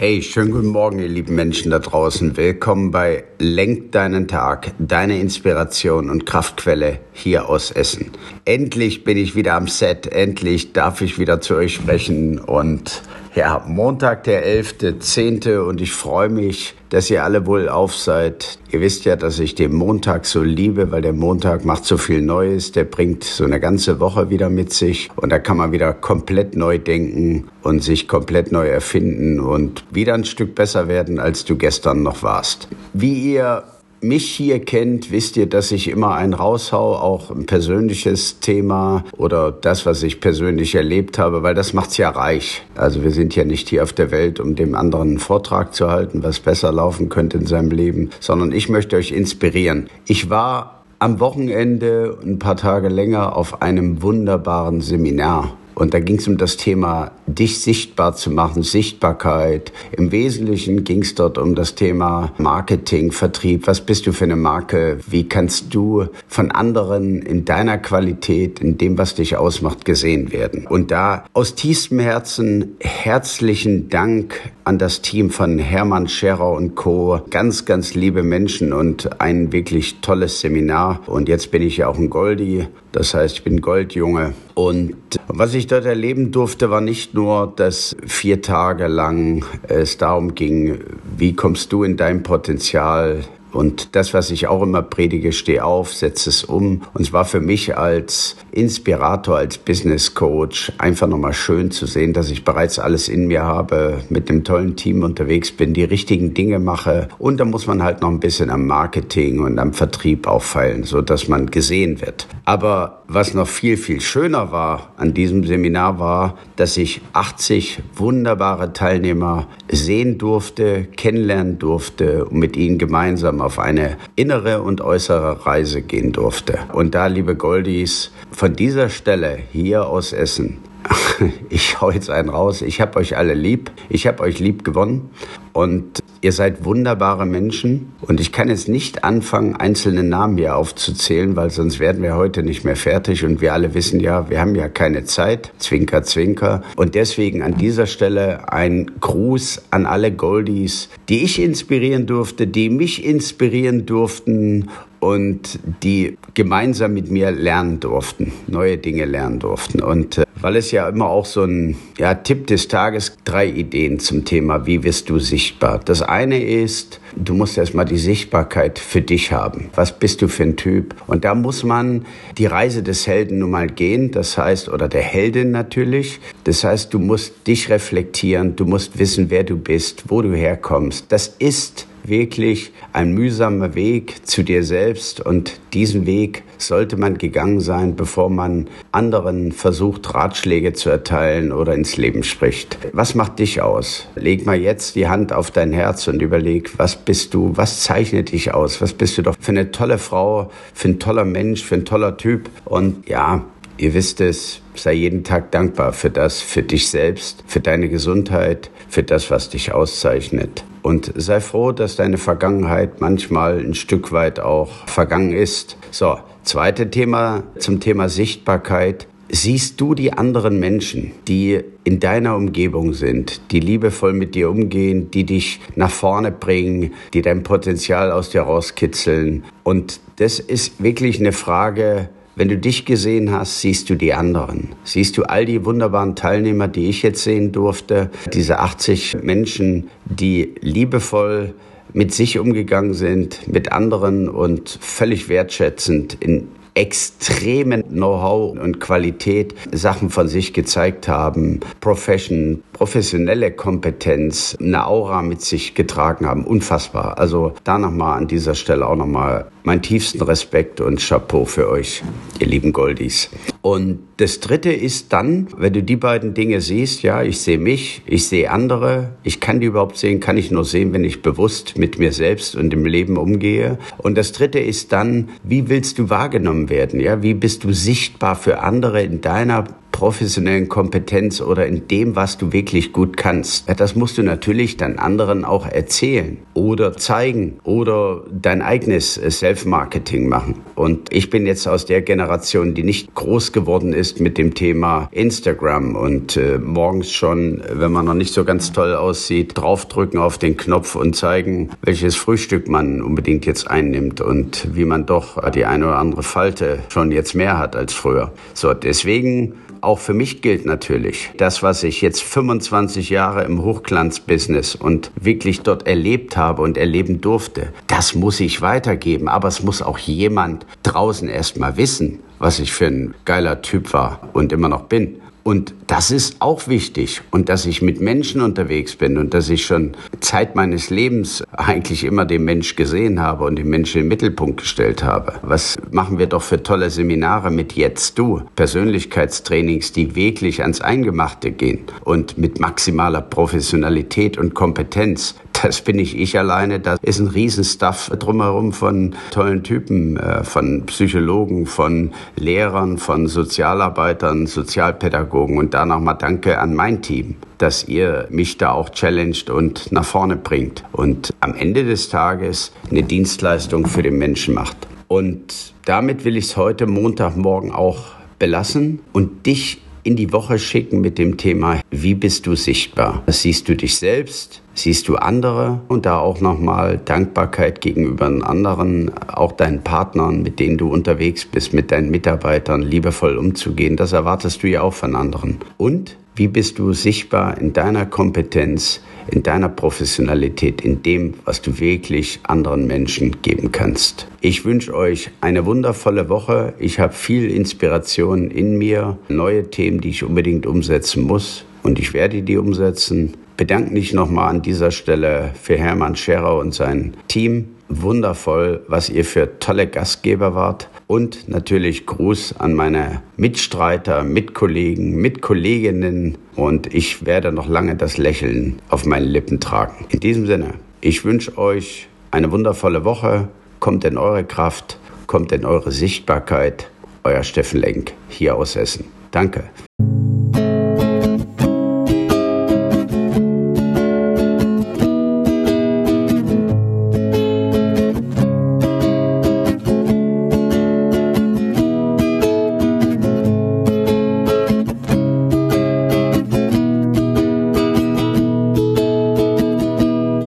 Hey, schönen guten Morgen, ihr lieben Menschen da draußen. Willkommen bei Lenk deinen Tag, deine Inspiration und Kraftquelle hier aus Essen. Endlich bin ich wieder am Set, endlich darf ich wieder zu euch sprechen und ja, Montag der 11.10. und ich freue mich, dass ihr alle wohl auf seid. Ihr wisst ja, dass ich den Montag so liebe, weil der Montag macht so viel Neues. Der bringt so eine ganze Woche wieder mit sich und da kann man wieder komplett neu denken und sich komplett neu erfinden und wieder ein Stück besser werden, als du gestern noch warst. Wie ihr mich hier kennt, wisst ihr, dass ich immer einen raushau, auch ein persönliches Thema oder das, was ich persönlich erlebt habe, weil das macht's ja reich. Also wir sind ja nicht hier auf der Welt, um dem anderen einen Vortrag zu halten, was besser laufen könnte in seinem Leben, sondern ich möchte euch inspirieren. Ich war am Wochenende ein paar Tage länger auf einem wunderbaren Seminar. Und da ging es um das Thema, dich sichtbar zu machen, Sichtbarkeit. Im Wesentlichen ging es dort um das Thema Marketing, Vertrieb. Was bist du für eine Marke? Wie kannst du von anderen in deiner Qualität, in dem, was dich ausmacht, gesehen werden? Und da aus tiefstem Herzen herzlichen Dank an das Team von Hermann Scherer und Co. Ganz, ganz liebe Menschen und ein wirklich tolles Seminar. Und jetzt bin ich ja auch ein Goldie. Das heißt, ich bin Goldjunge. Und was ich dort erleben durfte, war nicht nur, dass vier Tage lang es darum ging, wie kommst du in dein Potenzial und das, was ich auch immer predige, steh auf, setz es um. Und es war für mich als Inspirator, als Business Coach einfach nochmal schön zu sehen, dass ich bereits alles in mir habe, mit einem tollen Team unterwegs bin, die richtigen Dinge mache. Und da muss man halt noch ein bisschen am Marketing und am Vertrieb auffallen, so dass man gesehen wird. Aber was noch viel, viel schöner war an diesem Seminar war, dass ich 80 wunderbare Teilnehmer sehen durfte, kennenlernen durfte und mit ihnen gemeinsam auf eine innere und äußere Reise gehen durfte. Und da, liebe Goldies, von dieser Stelle hier aus Essen, ich hau jetzt einen raus, ich habe euch alle lieb, ich habe euch lieb gewonnen. Und ihr seid wunderbare Menschen und ich kann jetzt nicht anfangen, einzelne Namen hier aufzuzählen, weil sonst werden wir heute nicht mehr fertig und wir alle wissen ja, wir haben ja keine Zeit, zwinker, zwinker und deswegen an dieser Stelle ein Gruß an alle Goldies, die ich inspirieren durfte, die mich inspirieren durften und die gemeinsam mit mir lernen durften, neue Dinge lernen durften. Und äh, weil es ja immer auch so ein ja, Tipp des Tages, drei Ideen zum Thema, wie wirst du sichtbar. Das eine ist, du musst erstmal die Sichtbarkeit für dich haben. Was bist du für ein Typ? Und da muss man die Reise des Helden nun mal gehen, das heißt, oder der Heldin natürlich. Das heißt, du musst dich reflektieren, du musst wissen, wer du bist, wo du herkommst. Das ist wirklich ein mühsamer Weg zu dir selbst und diesen Weg sollte man gegangen sein, bevor man anderen versucht, Ratschläge zu erteilen oder ins Leben spricht. Was macht dich aus? Leg mal jetzt die Hand auf dein Herz und überleg, was bist du, was zeichnet dich aus? Was bist du doch für eine tolle Frau, für ein toller Mensch, für ein toller Typ? Und ja, ihr wisst es, sei jeden Tag dankbar für das, für dich selbst, für deine Gesundheit, für das, was dich auszeichnet. Und sei froh, dass deine Vergangenheit manchmal ein Stück weit auch vergangen ist. So, zweite Thema zum Thema Sichtbarkeit. Siehst du die anderen Menschen, die in deiner Umgebung sind, die liebevoll mit dir umgehen, die dich nach vorne bringen, die dein Potenzial aus dir rauskitzeln? Und das ist wirklich eine Frage, wenn du dich gesehen hast, siehst du die anderen. Siehst du all die wunderbaren Teilnehmer, die ich jetzt sehen durfte, diese 80 Menschen, die liebevoll mit sich umgegangen sind, mit anderen und völlig wertschätzend in extremen Know-how und Qualität Sachen von sich gezeigt haben, Profession, professionelle Kompetenz, eine Aura mit sich getragen haben, unfassbar. Also da nochmal an dieser Stelle auch nochmal meinen tiefsten Respekt und Chapeau für euch, ihr lieben Goldies. Und das Dritte ist dann, wenn du die beiden Dinge siehst, ja, ich sehe mich, ich sehe andere, ich kann die überhaupt sehen, kann ich nur sehen, wenn ich bewusst mit mir selbst und im Leben umgehe. Und das Dritte ist dann, wie willst du wahrgenommen werden, ja, wie bist du sichtbar für andere in deiner professionellen Kompetenz oder in dem, was du wirklich gut kannst. Das musst du natürlich dann anderen auch erzählen oder zeigen oder dein eigenes Self-Marketing machen. Und ich bin jetzt aus der Generation, die nicht groß geworden ist mit dem Thema Instagram und äh, morgens schon, wenn man noch nicht so ganz toll aussieht, draufdrücken auf den Knopf und zeigen, welches Frühstück man unbedingt jetzt einnimmt und wie man doch die eine oder andere Falte schon jetzt mehr hat als früher. So, deswegen auch für mich gilt natürlich, das, was ich jetzt 25 Jahre im Hochglanzbusiness und wirklich dort erlebt habe und erleben durfte, das muss ich weitergeben. Aber es muss auch jemand draußen erst mal wissen, was ich für ein geiler Typ war und immer noch bin. Und das ist auch wichtig. Und dass ich mit Menschen unterwegs bin und dass ich schon Zeit meines Lebens eigentlich immer den Mensch gesehen habe und den Menschen den Mittelpunkt gestellt habe. Was machen wir doch für tolle Seminare mit Jetzt Du? Persönlichkeitstrainings, die wirklich ans Eingemachte gehen und mit maximaler Professionalität und Kompetenz das bin nicht ich alleine, da ist ein Riesenstuff drumherum von tollen Typen, äh, von Psychologen, von Lehrern, von Sozialarbeitern, Sozialpädagogen. Und da nochmal Danke an mein Team, dass ihr mich da auch challenged und nach vorne bringt und am Ende des Tages eine Dienstleistung für den Menschen macht. Und damit will ich es heute Montagmorgen auch belassen. Und dich in die Woche schicken mit dem Thema, wie bist du sichtbar? Siehst du dich selbst? Siehst du andere? Und da auch nochmal Dankbarkeit gegenüber anderen, auch deinen Partnern, mit denen du unterwegs bist, mit deinen Mitarbeitern, liebevoll umzugehen. Das erwartest du ja auch von anderen. Und wie bist du sichtbar in deiner Kompetenz, in deiner Professionalität, in dem, was du wirklich anderen Menschen geben kannst? Ich wünsche euch eine wundervolle Woche. Ich habe viel Inspiration in mir, neue Themen, die ich unbedingt umsetzen muss. Und ich werde die umsetzen. Bedanke mich nochmal an dieser Stelle für Hermann Scherer und sein Team. Wundervoll, was ihr für tolle Gastgeber wart. Und natürlich Gruß an meine Mitstreiter, Mitkollegen, Mitkolleginnen. Und ich werde noch lange das Lächeln auf meinen Lippen tragen. In diesem Sinne, ich wünsche euch eine wundervolle Woche. Kommt in eure Kraft, kommt in eure Sichtbarkeit. Euer Steffen Lenk hier aus Essen. Danke.